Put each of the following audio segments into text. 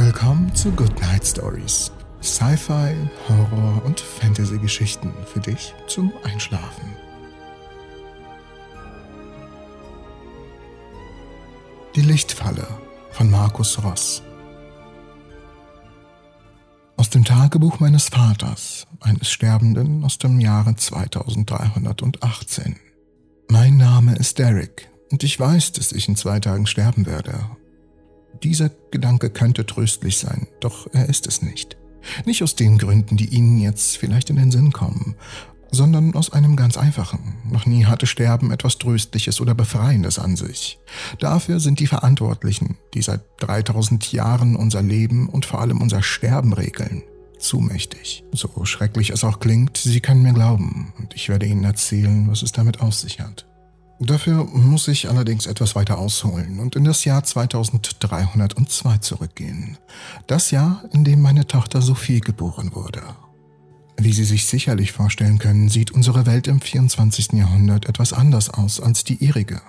Willkommen zu Good Night Stories. Sci-Fi, Horror und Fantasy-Geschichten für dich zum Einschlafen. Die Lichtfalle von Markus Ross. Aus dem Tagebuch meines Vaters, eines Sterbenden aus dem Jahre 2318. Mein Name ist Derek und ich weiß, dass ich in zwei Tagen sterben werde. Dieser Gedanke könnte tröstlich sein, doch er ist es nicht. Nicht aus den Gründen, die Ihnen jetzt vielleicht in den Sinn kommen, sondern aus einem ganz einfachen. Noch nie hatte Sterben etwas Tröstliches oder Befreiendes an sich. Dafür sind die Verantwortlichen, die seit 3000 Jahren unser Leben und vor allem unser Sterben regeln, zu mächtig. So schrecklich es auch klingt, Sie können mir glauben und ich werde Ihnen erzählen, was es damit auf sich hat. Dafür muss ich allerdings etwas weiter ausholen und in das Jahr 2302 zurückgehen. Das Jahr, in dem meine Tochter Sophie geboren wurde. Wie Sie sich sicherlich vorstellen können, sieht unsere Welt im 24. Jahrhundert etwas anders aus als die ihrige.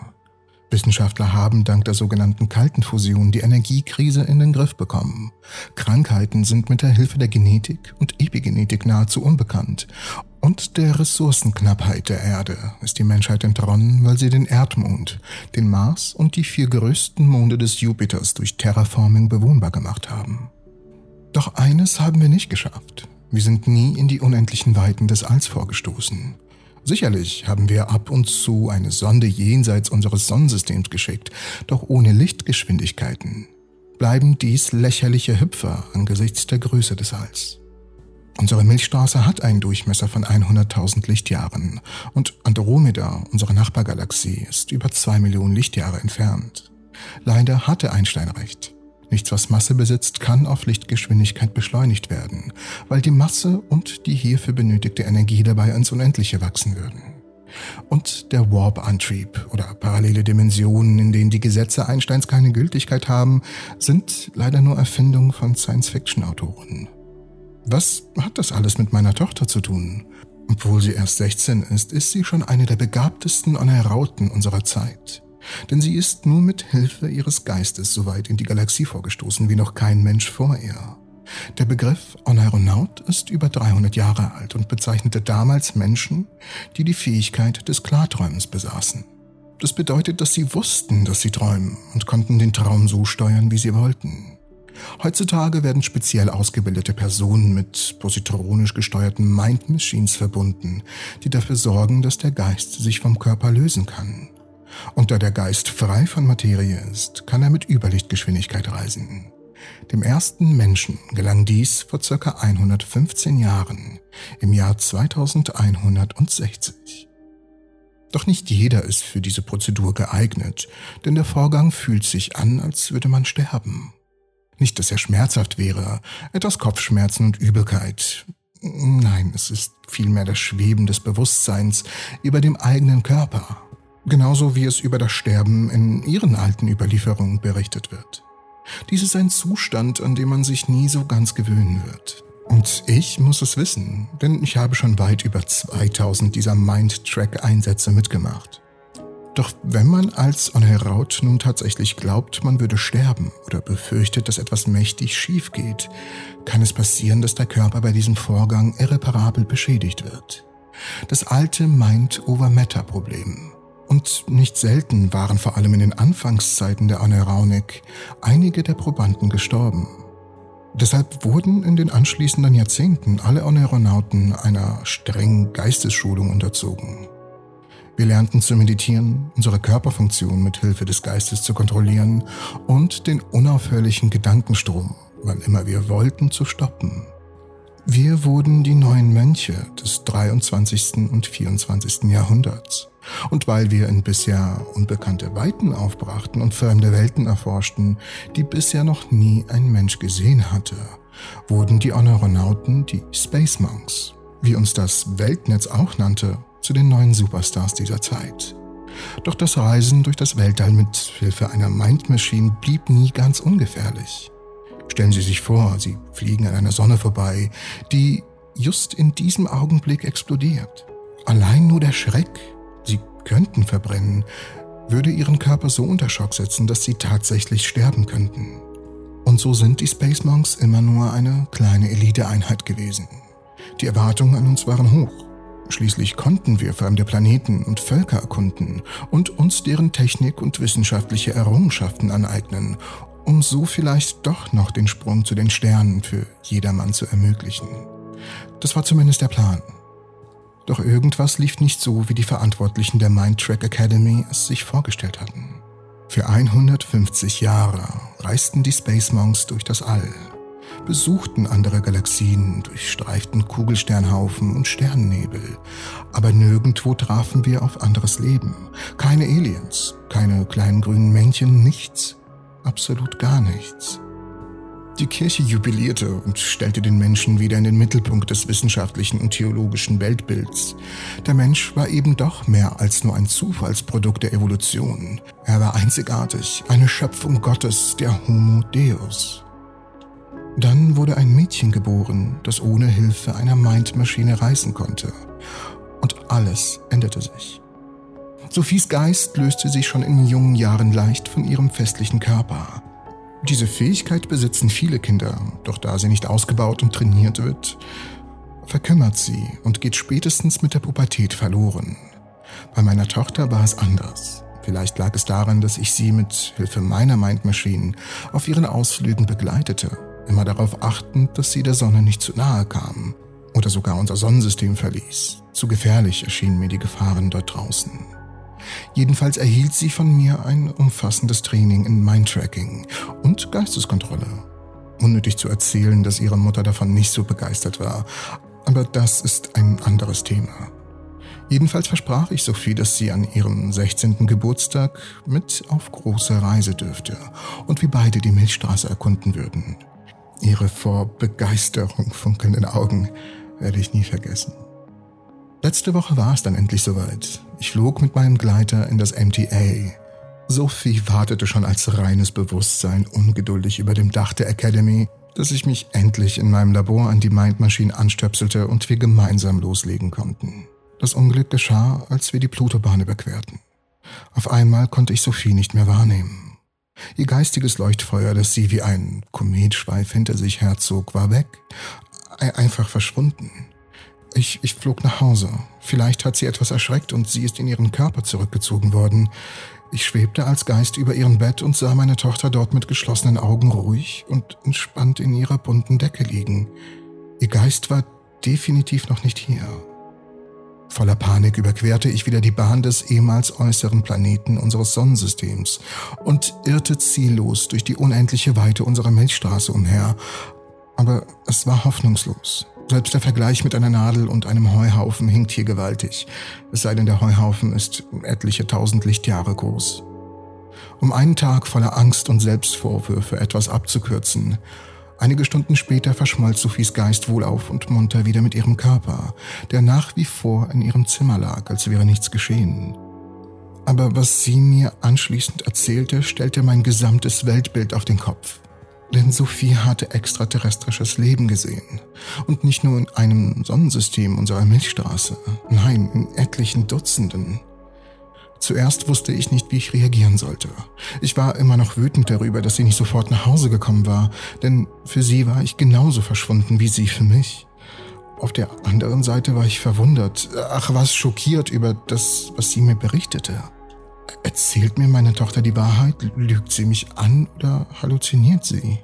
Wissenschaftler haben dank der sogenannten kalten Fusion die Energiekrise in den Griff bekommen. Krankheiten sind mit der Hilfe der Genetik und Epigenetik nahezu unbekannt. Und der Ressourcenknappheit der Erde ist die Menschheit entronnen, weil sie den Erdmond, den Mars und die vier größten Monde des Jupiters durch Terraforming bewohnbar gemacht haben. Doch eines haben wir nicht geschafft. Wir sind nie in die unendlichen Weiten des Alls vorgestoßen. Sicherlich haben wir ab und zu eine Sonde jenseits unseres Sonnensystems geschickt, doch ohne Lichtgeschwindigkeiten bleiben dies lächerliche Hüpfer angesichts der Größe des Alls. Unsere Milchstraße hat einen Durchmesser von 100.000 Lichtjahren und Andromeda, unsere Nachbargalaxie, ist über zwei Millionen Lichtjahre entfernt. Leider hatte Einstein recht. Nichts, was Masse besitzt, kann auf Lichtgeschwindigkeit beschleunigt werden, weil die Masse und die hierfür benötigte Energie dabei ins Unendliche wachsen würden. Und der Warp-Antrieb oder parallele Dimensionen, in denen die Gesetze Einsteins keine Gültigkeit haben, sind leider nur Erfindungen von Science-Fiction-Autoren. Was hat das alles mit meiner Tochter zu tun? Obwohl sie erst 16 ist, ist sie schon eine der begabtesten Onerauten unserer Zeit. Denn sie ist nur mit Hilfe ihres Geistes so weit in die Galaxie vorgestoßen wie noch kein Mensch vor ihr. Der Begriff Oneironaut ist über 300 Jahre alt und bezeichnete damals Menschen, die die Fähigkeit des Klarträumens besaßen. Das bedeutet, dass sie wussten, dass sie träumen und konnten den Traum so steuern, wie sie wollten. Heutzutage werden speziell ausgebildete Personen mit positronisch gesteuerten Mind Machines verbunden, die dafür sorgen, dass der Geist sich vom Körper lösen kann. Und da der Geist frei von Materie ist, kann er mit Überlichtgeschwindigkeit reisen. Dem ersten Menschen gelang dies vor ca. 115 Jahren, im Jahr 2160. Doch nicht jeder ist für diese Prozedur geeignet, denn der Vorgang fühlt sich an, als würde man sterben. Nicht, dass er schmerzhaft wäre, etwas Kopfschmerzen und Übelkeit. Nein, es ist vielmehr das Schweben des Bewusstseins über dem eigenen Körper genauso wie es über das Sterben in ihren alten Überlieferungen berichtet wird. Dies ist ein Zustand, an dem man sich nie so ganz gewöhnen wird. Und ich muss es wissen, denn ich habe schon weit über 2000 dieser Mind-Track-Einsätze mitgemacht. Doch wenn man als Onheraut nun tatsächlich glaubt, man würde sterben oder befürchtet, dass etwas mächtig schief geht, kann es passieren, dass der Körper bei diesem Vorgang irreparabel beschädigt wird. Das alte Mind-over-Matter-Problem. Und nicht selten waren vor allem in den Anfangszeiten der Aneraunik einige der Probanden gestorben. Deshalb wurden in den anschließenden Jahrzehnten alle Aneronauten einer strengen Geistesschulung unterzogen. Wir lernten zu meditieren, unsere Körperfunktion mit Hilfe des Geistes zu kontrollieren und den unaufhörlichen Gedankenstrom, wann immer wir wollten, zu stoppen. Wir wurden die neuen Mönche des 23. und 24. Jahrhunderts. Und weil wir in bisher unbekannte Weiten aufbrachten und fremde Welten erforschten, die bisher noch nie ein Mensch gesehen hatte, wurden die Onoronauten die Space Monks, wie uns das Weltnetz auch nannte, zu den neuen Superstars dieser Zeit. Doch das Reisen durch das Weltall mit Hilfe einer Mind Machine blieb nie ganz ungefährlich. Stellen Sie sich vor, Sie fliegen an einer Sonne vorbei, die just in diesem Augenblick explodiert. Allein nur der Schreck, sie könnten verbrennen, würde ihren Körper so unter Schock setzen, dass sie tatsächlich sterben könnten. Und so sind die Space Monks immer nur eine kleine Eliteeinheit gewesen. Die Erwartungen an uns waren hoch. Schließlich konnten wir fremde Planeten und Völker erkunden und uns deren Technik und wissenschaftliche Errungenschaften aneignen, um so vielleicht doch noch den Sprung zu den Sternen für jedermann zu ermöglichen. Das war zumindest der Plan. Doch irgendwas lief nicht so, wie die Verantwortlichen der Mindtrack Academy es sich vorgestellt hatten. Für 150 Jahre reisten die Space Monks durch das All, besuchten andere Galaxien, durchstreiften Kugelsternhaufen und Sternennebel, aber nirgendwo trafen wir auf anderes Leben. Keine Aliens, keine kleinen grünen Männchen, nichts, absolut gar nichts. Die Kirche jubilierte und stellte den Menschen wieder in den Mittelpunkt des wissenschaftlichen und theologischen Weltbilds. Der Mensch war eben doch mehr als nur ein Zufallsprodukt der Evolution. Er war einzigartig, eine Schöpfung Gottes, der Homo Deus. Dann wurde ein Mädchen geboren, das ohne Hilfe einer Mindmaschine reisen konnte. Und alles änderte sich. Sophies Geist löste sich schon in jungen Jahren leicht von ihrem festlichen Körper. Diese Fähigkeit besitzen viele Kinder, doch da sie nicht ausgebaut und trainiert wird, verkümmert sie und geht spätestens mit der Pubertät verloren. Bei meiner Tochter war es anders. Vielleicht lag es daran, dass ich sie mit Hilfe meiner Mindmaschinen auf ihren Ausflügen begleitete, immer darauf achtend, dass sie der Sonne nicht zu nahe kam oder sogar unser Sonnensystem verließ. Zu gefährlich erschienen mir die Gefahren dort draußen. Jedenfalls erhielt sie von mir ein umfassendes Training in Mindtracking und Geisteskontrolle. Unnötig zu erzählen, dass ihre Mutter davon nicht so begeistert war, aber das ist ein anderes Thema. Jedenfalls versprach ich Sophie, dass sie an ihrem 16. Geburtstag mit auf große Reise dürfte und wir beide die Milchstraße erkunden würden. Ihre vor Begeisterung funkelnden Augen werde ich nie vergessen. Letzte Woche war es dann endlich soweit. Ich flog mit meinem Gleiter in das MTA. Sophie wartete schon als reines Bewusstsein ungeduldig über dem Dach der Academy, dass ich mich endlich in meinem Labor an die Mindmaschine anstöpselte und wir gemeinsam loslegen konnten. Das Unglück geschah, als wir die Plutobahn überquerten. Auf einmal konnte ich Sophie nicht mehr wahrnehmen. Ihr geistiges Leuchtfeuer, das sie wie ein Kometschweif hinter sich herzog, war weg, einfach verschwunden. Ich, ich flog nach Hause. Vielleicht hat sie etwas erschreckt und sie ist in ihren Körper zurückgezogen worden. Ich schwebte als Geist über ihrem Bett und sah meine Tochter dort mit geschlossenen Augen ruhig und entspannt in ihrer bunten Decke liegen. Ihr Geist war definitiv noch nicht hier. Voller Panik überquerte ich wieder die Bahn des ehemals äußeren Planeten unseres Sonnensystems und irrte ziellos durch die unendliche Weite unserer Milchstraße umher. Aber es war hoffnungslos. Selbst der Vergleich mit einer Nadel und einem Heuhaufen hinkt hier gewaltig, es sei denn der Heuhaufen ist etliche tausend Lichtjahre groß. Um einen Tag voller Angst und Selbstvorwürfe etwas abzukürzen, einige Stunden später verschmolz Sophies Geist wohlauf und munter wieder mit ihrem Körper, der nach wie vor in ihrem Zimmer lag, als wäre nichts geschehen. Aber was sie mir anschließend erzählte, stellte mein gesamtes Weltbild auf den Kopf. Denn Sophie hatte extraterrestrisches Leben gesehen. Und nicht nur in einem Sonnensystem unserer Milchstraße, nein, in etlichen Dutzenden. Zuerst wusste ich nicht, wie ich reagieren sollte. Ich war immer noch wütend darüber, dass sie nicht sofort nach Hause gekommen war, denn für sie war ich genauso verschwunden wie sie für mich. Auf der anderen Seite war ich verwundert, ach was schockiert über das, was sie mir berichtete. Erzählt mir meine Tochter die Wahrheit? Lügt sie mich an oder halluziniert sie?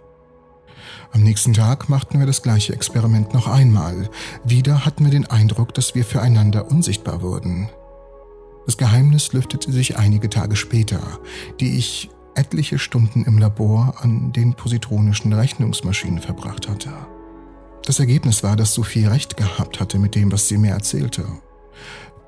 Am nächsten Tag machten wir das gleiche Experiment noch einmal. Wieder hatten wir den Eindruck, dass wir füreinander unsichtbar wurden. Das Geheimnis lüftete sich einige Tage später, die ich etliche Stunden im Labor an den positronischen Rechnungsmaschinen verbracht hatte. Das Ergebnis war, dass Sophie recht gehabt hatte mit dem, was sie mir erzählte.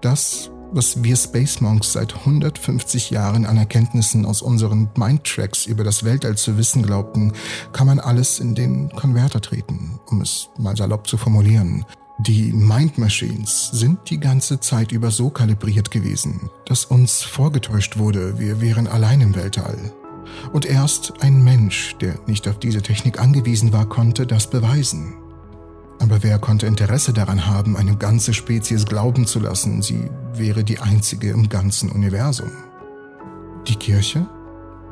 Das was wir Space Monks seit 150 Jahren an Erkenntnissen aus unseren Mindtracks über das Weltall zu wissen glaubten, kann man alles in den Konverter treten, um es mal salopp zu formulieren. Die Mind Machines sind die ganze Zeit über so kalibriert gewesen, dass uns vorgetäuscht wurde, wir wären allein im Weltall. Und erst ein Mensch, der nicht auf diese Technik angewiesen war, konnte das beweisen. Aber wer konnte Interesse daran haben, eine ganze Spezies glauben zu lassen, sie wäre die einzige im ganzen Universum? Die Kirche?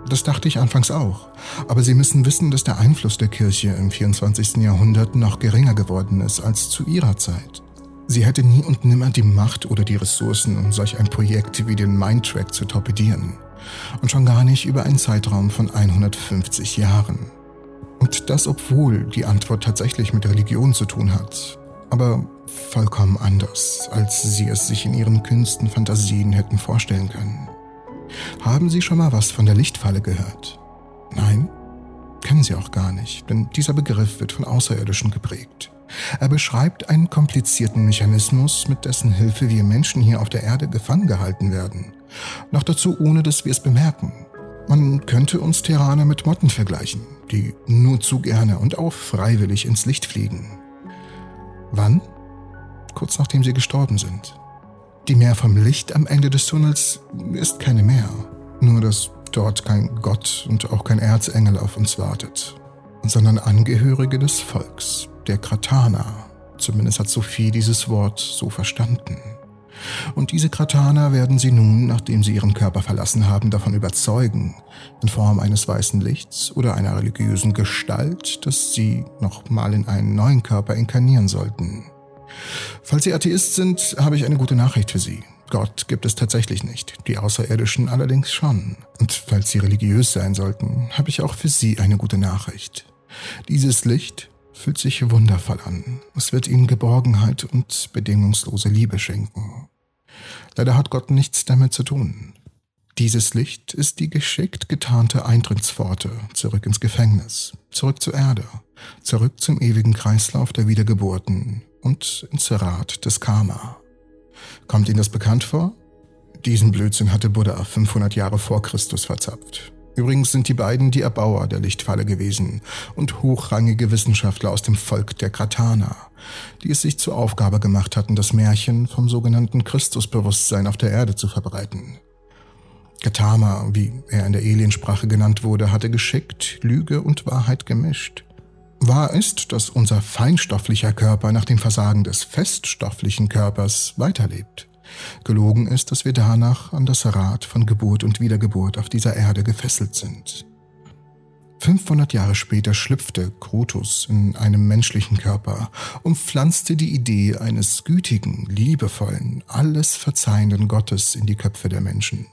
Das dachte ich anfangs auch. Aber Sie müssen wissen, dass der Einfluss der Kirche im 24. Jahrhundert noch geringer geworden ist als zu Ihrer Zeit. Sie hätte nie und nimmer die Macht oder die Ressourcen, um solch ein Projekt wie den Mindtrack zu torpedieren. Und schon gar nicht über einen Zeitraum von 150 Jahren. Und das, obwohl die Antwort tatsächlich mit Religion zu tun hat. Aber vollkommen anders, als Sie es sich in Ihren Künsten Fantasien hätten vorstellen können. Haben Sie schon mal was von der Lichtfalle gehört? Nein? Kennen Sie auch gar nicht, denn dieser Begriff wird von Außerirdischen geprägt. Er beschreibt einen komplizierten Mechanismus, mit dessen Hilfe wir Menschen hier auf der Erde gefangen gehalten werden. Noch dazu ohne, dass wir es bemerken. Man könnte uns Terraner mit Motten vergleichen, die nur zu gerne und auch freiwillig ins Licht fliegen. Wann? Kurz nachdem sie gestorben sind. Die Mehr vom Licht am Ende des Tunnels ist keine Mehr. Nur, dass dort kein Gott und auch kein Erzengel auf uns wartet, sondern Angehörige des Volks, der Kratana. Zumindest hat Sophie dieses Wort so verstanden. Und diese Kratana werden sie nun, nachdem sie ihren Körper verlassen haben, davon überzeugen, in Form eines weißen Lichts oder einer religiösen Gestalt, dass sie nochmal in einen neuen Körper inkarnieren sollten. Falls Sie Atheist sind, habe ich eine gute Nachricht für Sie. Gott gibt es tatsächlich nicht, die Außerirdischen allerdings schon. Und falls Sie religiös sein sollten, habe ich auch für Sie eine gute Nachricht. Dieses Licht fühlt sich wundervoll an. Es wird Ihnen Geborgenheit und bedingungslose Liebe schenken. Leider hat Gott nichts damit zu tun. Dieses Licht ist die geschickt getarnte Eintrittspforte zurück ins Gefängnis, zurück zur Erde, zurück zum ewigen Kreislauf der Wiedergeburten und ins Rad des Karma. Kommt Ihnen das bekannt vor? Diesen Blödsinn hatte Buddha 500 Jahre vor Christus verzapft. Übrigens sind die beiden die Erbauer der Lichtfalle gewesen und hochrangige Wissenschaftler aus dem Volk der Kratana, die es sich zur Aufgabe gemacht hatten, das Märchen vom sogenannten Christusbewusstsein auf der Erde zu verbreiten. Gatama, wie er in der Aliensprache genannt wurde, hatte geschickt Lüge und Wahrheit gemischt. Wahr ist, dass unser feinstofflicher Körper nach dem Versagen des feststofflichen Körpers weiterlebt. Gelogen ist, dass wir danach an das Rad von Geburt und Wiedergeburt auf dieser Erde gefesselt sind. 500 Jahre später schlüpfte Krotus in einem menschlichen Körper und pflanzte die Idee eines gütigen, liebevollen, alles verzeihenden Gottes in die Köpfe der Menschen.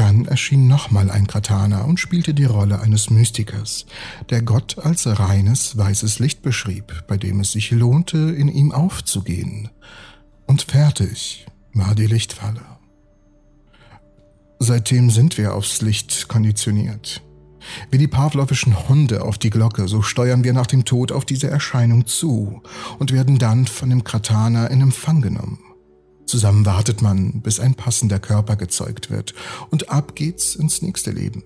Dann erschien nochmal ein Kratana und spielte die Rolle eines Mystikers, der Gott als reines, weißes Licht beschrieb, bei dem es sich lohnte, in ihm aufzugehen. Und fertig war die Lichtfalle. Seitdem sind wir aufs Licht konditioniert. Wie die pavlovischen Hunde auf die Glocke, so steuern wir nach dem Tod auf diese Erscheinung zu und werden dann von dem Kratana in Empfang genommen. Zusammen wartet man, bis ein passender Körper gezeugt wird und ab geht's ins nächste Leben.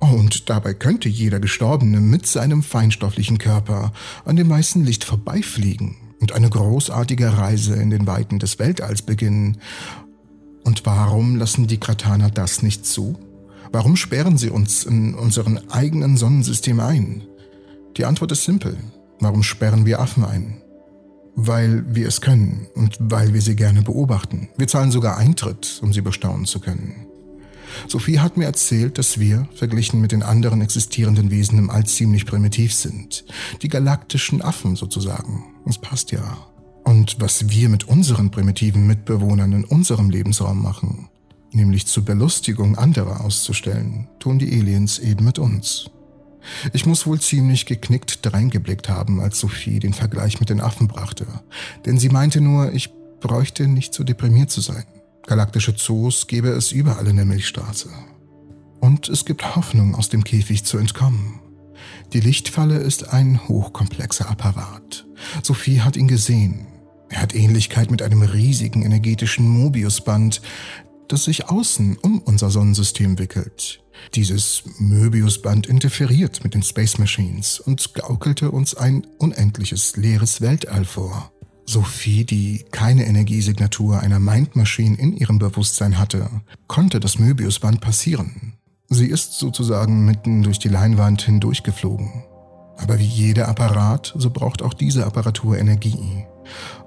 Und dabei könnte jeder Gestorbene mit seinem feinstofflichen Körper an dem weißen Licht vorbeifliegen und eine großartige Reise in den Weiten des Weltalls beginnen. Und warum lassen die Krataner das nicht zu? Warum sperren sie uns in unseren eigenen Sonnensystem ein? Die Antwort ist simpel. Warum sperren wir Affen ein? Weil wir es können und weil wir sie gerne beobachten. Wir zahlen sogar Eintritt, um sie bestaunen zu können. Sophie hat mir erzählt, dass wir, verglichen mit den anderen existierenden Wesen im All, ziemlich primitiv sind. Die galaktischen Affen sozusagen. Das passt ja. Und was wir mit unseren primitiven Mitbewohnern in unserem Lebensraum machen, nämlich zur Belustigung anderer auszustellen, tun die Aliens eben mit uns. Ich muss wohl ziemlich geknickt dreingeblickt haben, als Sophie den Vergleich mit den Affen brachte, denn sie meinte nur, ich bräuchte nicht so deprimiert zu sein. Galaktische Zoos gäbe es überall in der Milchstraße. Und es gibt Hoffnung, aus dem Käfig zu entkommen. Die Lichtfalle ist ein hochkomplexer Apparat. Sophie hat ihn gesehen. Er hat Ähnlichkeit mit einem riesigen energetischen Mobiusband, das sich außen um unser Sonnensystem wickelt. Dieses Möbiusband interferiert mit den Space Machines und gaukelte uns ein unendliches leeres Weltall vor. Sophie, die keine Energiesignatur einer Mindmaschine in ihrem Bewusstsein hatte, konnte das Möbiusband passieren. Sie ist sozusagen mitten durch die Leinwand hindurchgeflogen. Aber wie jeder Apparat, so braucht auch diese Apparatur Energie.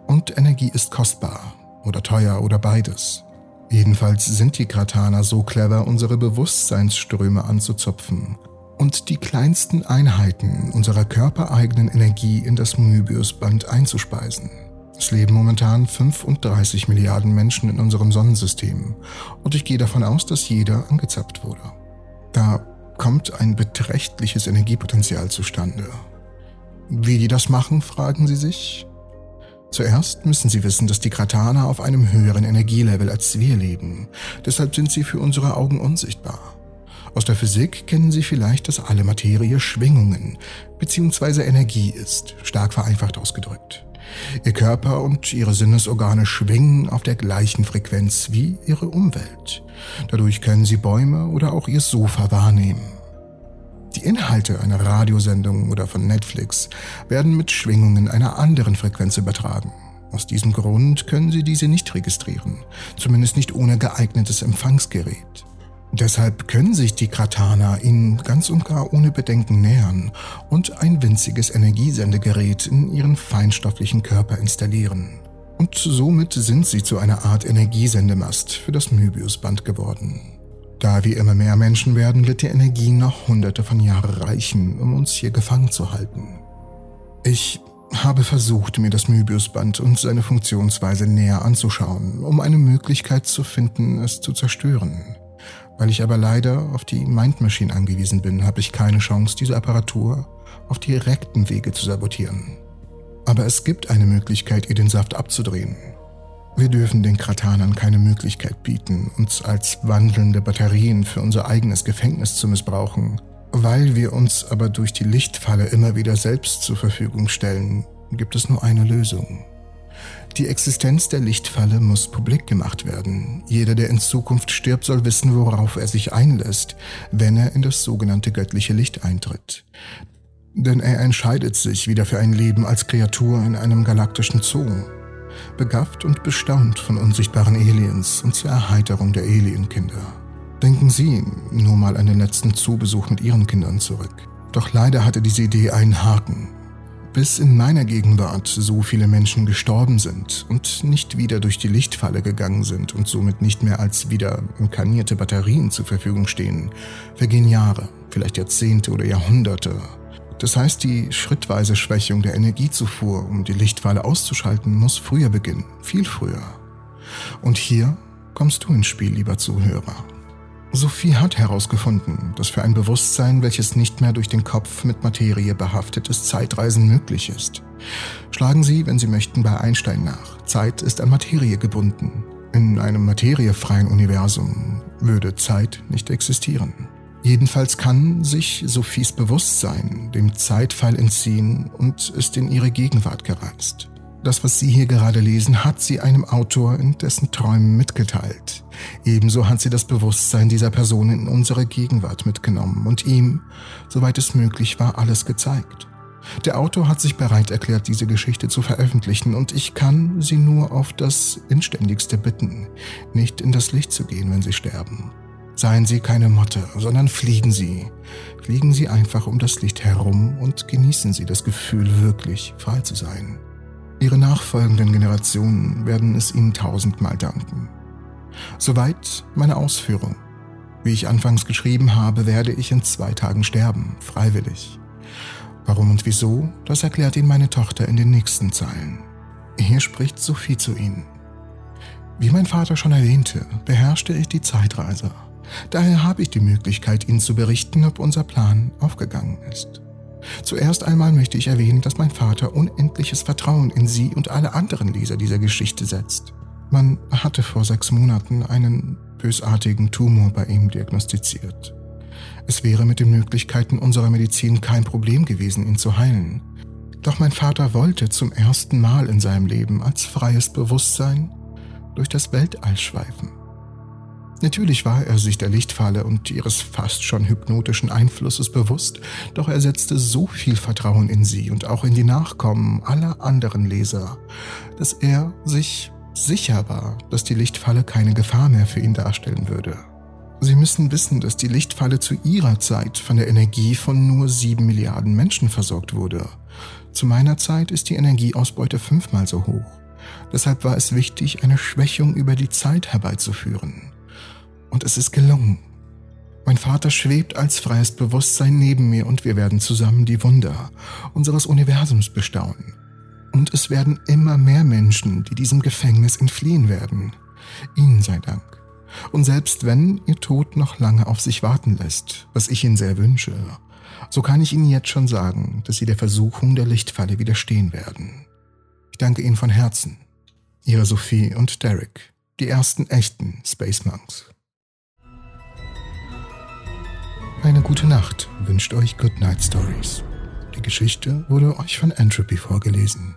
Und Energie ist kostbar oder teuer oder beides. Jedenfalls sind die Kratana so clever, unsere Bewusstseinsströme anzuzupfen und die kleinsten Einheiten unserer körpereigenen Energie in das Möbiusband einzuspeisen. Es leben momentan 35 Milliarden Menschen in unserem Sonnensystem und ich gehe davon aus, dass jeder angezapft wurde. Da kommt ein beträchtliches Energiepotenzial zustande. Wie die das machen, fragen Sie sich? Zuerst müssen Sie wissen, dass die Kratana auf einem höheren Energielevel als wir leben. Deshalb sind sie für unsere Augen unsichtbar. Aus der Physik kennen Sie vielleicht, dass alle Materie Schwingungen bzw. Energie ist, stark vereinfacht ausgedrückt. Ihr Körper und Ihre Sinnesorgane schwingen auf der gleichen Frequenz wie Ihre Umwelt. Dadurch können Sie Bäume oder auch Ihr Sofa wahrnehmen. Die Inhalte einer Radiosendung oder von Netflix werden mit Schwingungen einer anderen Frequenz übertragen. Aus diesem Grund können Sie diese nicht registrieren, zumindest nicht ohne geeignetes Empfangsgerät. Deshalb können sich die Kratana ihnen ganz und gar ohne Bedenken nähern und ein winziges Energiesendegerät in ihren feinstofflichen Körper installieren. Und somit sind sie zu einer Art Energiesendemast für das Möbiusband geworden. Da wir immer mehr Menschen werden, wird die Energie noch hunderte von Jahren reichen, um uns hier gefangen zu halten. Ich habe versucht, mir das Möbiusband und seine Funktionsweise näher anzuschauen, um eine Möglichkeit zu finden, es zu zerstören. Weil ich aber leider auf die Mind Machine angewiesen bin, habe ich keine Chance, diese Apparatur auf direkten Wege zu sabotieren. Aber es gibt eine Möglichkeit, ihr den Saft abzudrehen. Wir dürfen den Kratanern keine Möglichkeit bieten, uns als wandelnde Batterien für unser eigenes Gefängnis zu missbrauchen. Weil wir uns aber durch die Lichtfalle immer wieder selbst zur Verfügung stellen, gibt es nur eine Lösung. Die Existenz der Lichtfalle muss publik gemacht werden. Jeder, der in Zukunft stirbt, soll wissen, worauf er sich einlässt, wenn er in das sogenannte göttliche Licht eintritt. Denn er entscheidet sich wieder für ein Leben als Kreatur in einem galaktischen Zoo. Begafft und bestaunt von unsichtbaren Aliens und zur Erheiterung der Alienkinder. Denken Sie nur mal an den letzten Zoobesuch mit Ihren Kindern zurück. Doch leider hatte diese Idee einen Haken bis in meiner Gegenwart so viele Menschen gestorben sind und nicht wieder durch die Lichtfalle gegangen sind und somit nicht mehr als wieder inkarnierte Batterien zur Verfügung stehen, vergehen Jahre, vielleicht Jahrzehnte oder Jahrhunderte. Das heißt, die schrittweise Schwächung der Energiezufuhr, um die Lichtfalle auszuschalten, muss früher beginnen, viel früher. Und hier kommst du ins Spiel, lieber Zuhörer. Sophie hat herausgefunden, dass für ein Bewusstsein, welches nicht mehr durch den Kopf mit Materie behaftet ist, Zeitreisen möglich ist. Schlagen Sie, wenn Sie möchten, bei Einstein nach. Zeit ist an Materie gebunden. In einem materiefreien Universum würde Zeit nicht existieren. Jedenfalls kann sich Sophies Bewusstsein dem Zeitfall entziehen und ist in ihre Gegenwart gereist. Das, was Sie hier gerade lesen, hat sie einem Autor in dessen Träumen mitgeteilt. Ebenso hat sie das Bewusstsein dieser Person in unsere Gegenwart mitgenommen und ihm, soweit es möglich war, alles gezeigt. Der Autor hat sich bereit erklärt, diese Geschichte zu veröffentlichen und ich kann Sie nur auf das Inständigste bitten, nicht in das Licht zu gehen, wenn Sie sterben. Seien Sie keine Motte, sondern fliegen Sie. Fliegen Sie einfach um das Licht herum und genießen Sie das Gefühl, wirklich frei zu sein. Ihre nachfolgenden Generationen werden es Ihnen tausendmal danken. Soweit meine Ausführung. Wie ich anfangs geschrieben habe, werde ich in zwei Tagen sterben, freiwillig. Warum und wieso, das erklärt Ihnen meine Tochter in den nächsten Zeilen. Hier spricht Sophie zu Ihnen. Wie mein Vater schon erwähnte, beherrschte ich die Zeitreise. Daher habe ich die Möglichkeit, Ihnen zu berichten, ob unser Plan aufgegangen ist. Zuerst einmal möchte ich erwähnen, dass mein Vater unendliches Vertrauen in Sie und alle anderen Leser dieser Geschichte setzt. Man hatte vor sechs Monaten einen bösartigen Tumor bei ihm diagnostiziert. Es wäre mit den Möglichkeiten unserer Medizin kein Problem gewesen, ihn zu heilen. Doch mein Vater wollte zum ersten Mal in seinem Leben als freies Bewusstsein durch das Weltall schweifen. Natürlich war er sich der Lichtfalle und ihres fast schon hypnotischen Einflusses bewusst, doch er setzte so viel Vertrauen in sie und auch in die Nachkommen aller anderen Leser, dass er sich sicher war, dass die Lichtfalle keine Gefahr mehr für ihn darstellen würde. Sie müssen wissen, dass die Lichtfalle zu ihrer Zeit von der Energie von nur sieben Milliarden Menschen versorgt wurde. Zu meiner Zeit ist die Energieausbeute fünfmal so hoch. Deshalb war es wichtig, eine Schwächung über die Zeit herbeizuführen. Und es ist gelungen. Mein Vater schwebt als freies Bewusstsein neben mir und wir werden zusammen die Wunder unseres Universums bestaunen. Und es werden immer mehr Menschen, die diesem Gefängnis entfliehen werden. Ihnen sei Dank. Und selbst wenn Ihr Tod noch lange auf sich warten lässt, was ich Ihnen sehr wünsche, so kann ich Ihnen jetzt schon sagen, dass Sie der Versuchung der Lichtfalle widerstehen werden. Ich danke Ihnen von Herzen. Ihre Sophie und Derek, die ersten echten Space Monks. Eine gute Nacht wünscht euch Good Night Stories. Die Geschichte wurde euch von Entropy vorgelesen.